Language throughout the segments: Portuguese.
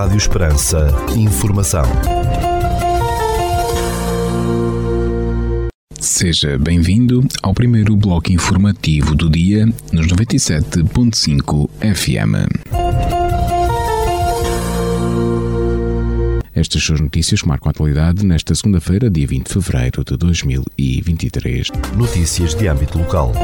Rádio Esperança. Informação. Seja bem-vindo ao primeiro bloco informativo do dia nos 97.5 FM. Estas são as notícias que marcam a atualidade nesta segunda-feira, dia 20 de fevereiro de 2023. Notícias de âmbito local.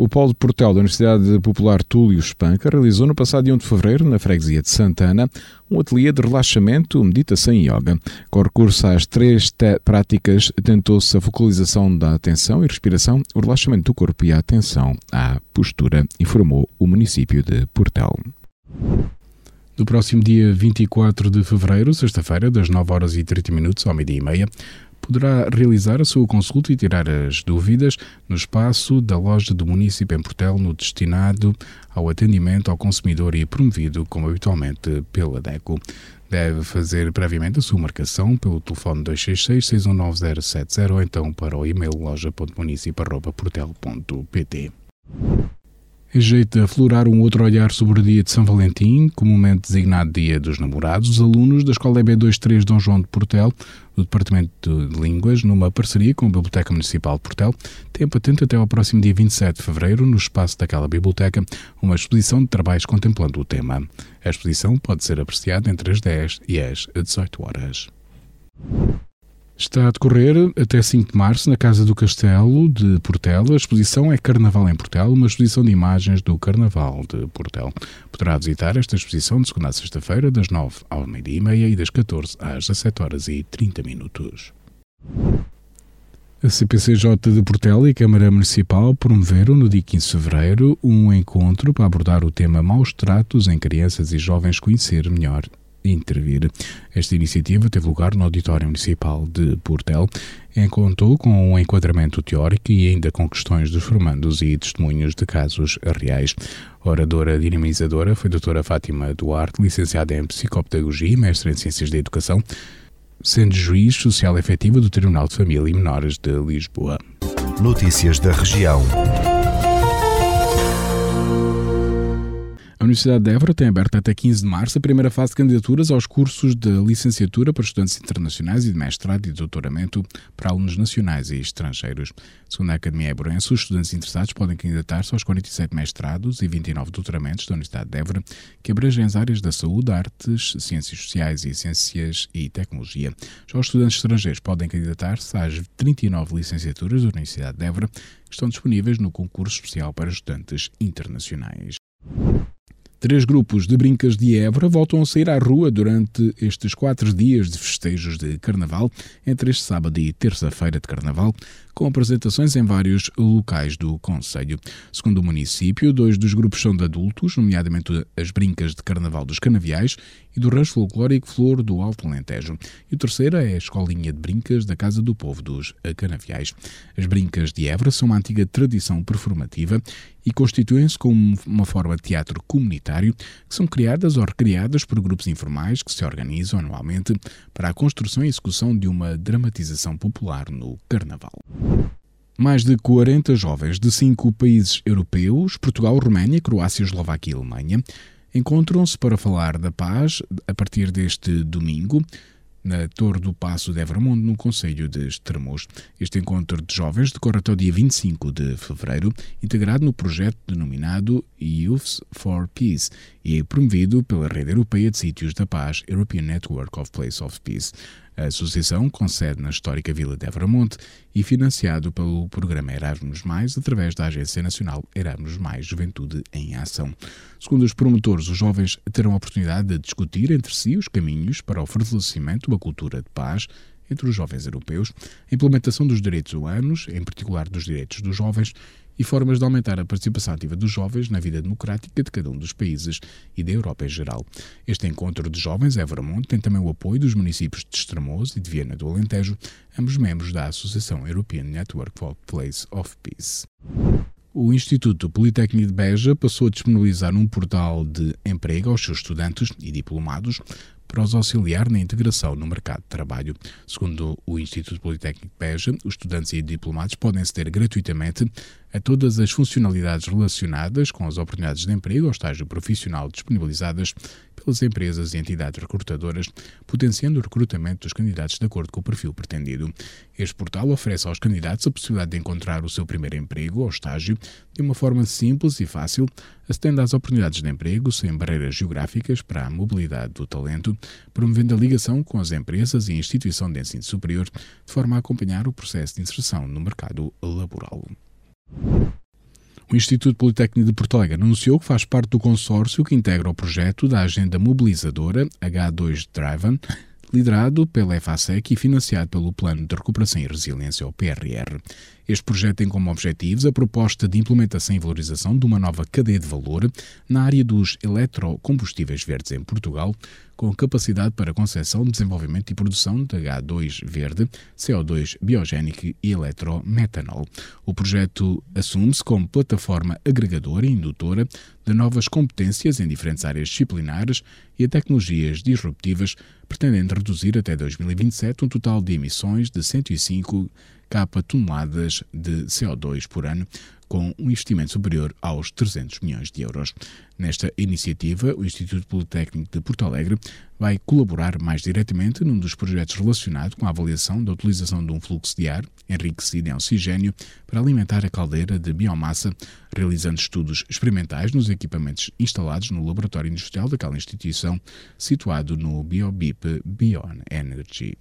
O Polo Portel da Universidade Popular Túlio Espanca realizou no passado dia 1 de fevereiro, na freguesia de Santana, um ateliê de relaxamento, meditação e yoga. Com recurso às três práticas, tentou-se a focalização da atenção e respiração, o relaxamento do corpo e a atenção à postura, informou o município de Portel. Do próximo dia 24 de fevereiro, sexta-feira, das 9 horas e 30 minutos ao meio-dia e meia, poderá realizar a sua consulta e tirar as dúvidas no espaço da loja do município em Portel, no destinado ao atendimento ao consumidor e promovido, como habitualmente, pela DECO. Deve fazer previamente a sua marcação pelo telefone 266-619-070 ou então para o e-mail loja.municipio.portel.pt. Em jeito de aflorar um outro olhar sobre o dia de São Valentim, comumente designado Dia dos Namorados, os alunos da Escola EB23 Dom João de Portel, do Departamento de Línguas, numa parceria com a Biblioteca Municipal de Portel, têm patente até ao próximo dia 27 de fevereiro, no espaço daquela biblioteca, uma exposição de trabalhos contemplando o tema. A exposição pode ser apreciada entre as 10 e as 18 horas. Está a decorrer até 5 de março na Casa do Castelo de Portela. A exposição é Carnaval em Portela, uma exposição de imagens do Carnaval de Portela. Poderá visitar esta exposição de segunda a sexta-feira, das 9 ao meio-dia e meia e das 14 às 17 horas e 30 minutos. A CPCJ de Portela e a Câmara Municipal promoveram no dia 15 de fevereiro um encontro para abordar o tema maus tratos em crianças e jovens conhecer melhor intervir. Esta iniciativa teve lugar no Auditório Municipal de Portel, em contou com um enquadramento teórico e ainda com questões dos formandos e testemunhos de casos reais. Oradora dinamizadora foi a doutora Fátima Duarte, licenciada em Psicopedagogia e mestre em Ciências da Educação, sendo juiz social efetiva do Tribunal de Família e Menores de Lisboa. Notícias da região. A Universidade de Évora tem aberto até 15 de março a primeira fase de candidaturas aos cursos de licenciatura para estudantes internacionais e de mestrado e doutoramento para alunos nacionais e estrangeiros. Segundo a Academia Évorense, os estudantes interessados podem candidatar-se aos 47 mestrados e 29 doutoramentos da Universidade de Évora, que abrangem as áreas da saúde, artes, ciências sociais e ciências e tecnologia. Já os estudantes estrangeiros podem candidatar-se às 39 licenciaturas da Universidade de Évora, que estão disponíveis no concurso especial para estudantes internacionais. Três grupos de brincas de Évora voltam a sair à rua durante estes quatro dias de festejos de Carnaval, entre este sábado e terça-feira de Carnaval, com apresentações em vários locais do Conselho. Segundo o município, dois dos grupos são de adultos, nomeadamente as Brincas de Carnaval dos Canaviais e do Rancho Folclórico Flor do Alto Alentejo. E o terceiro é a Escolinha de Brincas da Casa do Povo dos Canaviais. As Brincas de Évora são uma antiga tradição performativa e constituem-se como uma forma de teatro comunitário que são criadas ou recriadas por grupos informais que se organizam anualmente para a construção e execução de uma dramatização popular no Carnaval. Mais de 40 jovens de cinco países europeus Portugal, Roménia, Croácia, Eslováquia e Alemanha encontram-se para falar da paz a partir deste domingo na Torre do Passo de Evermundo, no Conselho de Estremoz. Este encontro de jovens decorre até o dia 25 de fevereiro, integrado no projeto denominado Youths for Peace e promovido pela Rede Europeia de Sítios da Paz, European Network of Place of Peace. A associação concede na histórica vila de Evramonte e financiado pelo programa Erasmus+, através da Agência Nacional Erasmus+, Juventude em Ação. Segundo os promotores, os jovens terão a oportunidade de discutir entre si os caminhos para o fortalecimento uma cultura de paz entre os jovens europeus, a implementação dos direitos humanos, em particular dos direitos dos jovens, e formas de aumentar a participação ativa dos jovens na vida democrática de cada um dos países e da Europa em geral. Este encontro de jovens Evermont tem também o apoio dos municípios de Estremoz e de Viena do Alentejo, ambos membros da Associação European Network for Place of Peace. O Instituto Politécnico de Beja passou a disponibilizar um portal de emprego aos seus estudantes e diplomados para os auxiliar na integração no mercado de trabalho. Segundo o Instituto Politécnico de Beja, os estudantes e diplomados podem aceder gratuitamente a todas as funcionalidades relacionadas com as oportunidades de emprego ou estágio profissional disponibilizadas pelas empresas e entidades recrutadoras, potenciando o recrutamento dos candidatos de acordo com o perfil pretendido. Este portal oferece aos candidatos a possibilidade de encontrar o seu primeiro emprego ou estágio de uma forma simples e fácil, acedendo às oportunidades de emprego sem barreiras geográficas para a mobilidade do talento, promovendo a ligação com as empresas e instituição de ensino superior, de forma a acompanhar o processo de inserção no mercado laboral. O Instituto Politécnico de Porto Alegre anunciou que faz parte do consórcio que integra o projeto da agenda mobilizadora H2 Driven, liderado pela FASEC e financiado pelo Plano de Recuperação e Resiliência, ou PRR. Este projeto tem como objetivos a proposta de implementação e valorização de uma nova cadeia de valor na área dos eletrocombustíveis verdes em Portugal, com capacidade para concessão, desenvolvimento e produção de H2 verde, CO2 biogénico e eletrometanol. O projeto assume-se como plataforma agregadora e indutora de novas competências em diferentes áreas disciplinares e a tecnologias disruptivas, pretendendo reduzir até 2027 um total de emissões de 105 capa toneladas de CO2 por ano, com um investimento superior aos 300 milhões de euros. Nesta iniciativa, o Instituto Politécnico de Porto Alegre vai colaborar mais diretamente num dos projetos relacionado com a avaliação da utilização de um fluxo de ar enriquecido em oxigênio para alimentar a caldeira de biomassa, realizando estudos experimentais nos equipamentos instalados no laboratório industrial daquela instituição, situado no BioBip Bion Energy.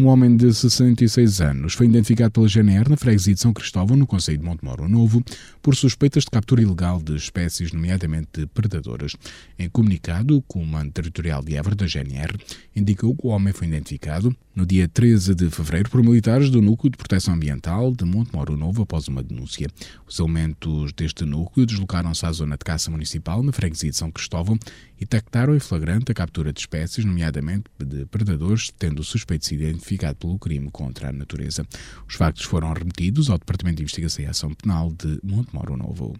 Um homem de 66 anos foi identificado pela GNR na freguesia de São Cristóvão, no Conselho de Montemoro Novo, por suspeitas de captura ilegal de espécies, nomeadamente predadoras. Em comunicado, o Comando Territorial de Évora da GNR indicou que o homem foi identificado no dia 13 de fevereiro por militares do Núcleo de Proteção Ambiental de Montemoro Novo após uma denúncia. Os elementos deste núcleo deslocaram-se à zona de caça municipal, na freguesia de São Cristóvão, e detectaram em flagrante a captura de espécies, nomeadamente de predadores, tendo o suspeito se pelo crime contra a natureza. Os factos foram remetidos ao Departamento de Investigação e Ação Penal de Montemoro Novo.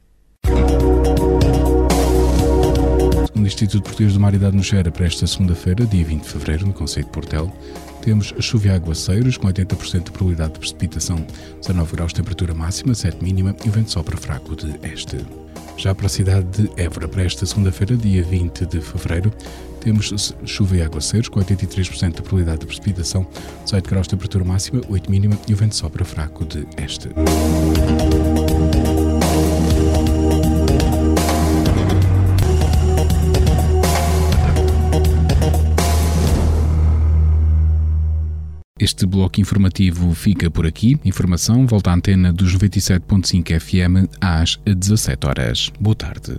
Segundo o Instituto Português do Mar e da Atmosfera, para esta segunda-feira, dia 20 de fevereiro, no Conceito de Portel, temos chuva e aguaceiros com 80% de probabilidade de precipitação, 19 graus de temperatura máxima, 7 mínima e o vento sopra fraco de este. Já para a cidade de Évora, para esta segunda-feira, dia 20 de fevereiro, temos chuva e aguaceiros com 83% de probabilidade de precipitação, 18 graus de temperatura máxima, 8 mínima e o vento sopra fraco de este. Este bloco informativo fica por aqui. Informação volta à antena dos 97.5 FM às 17 horas. Boa tarde.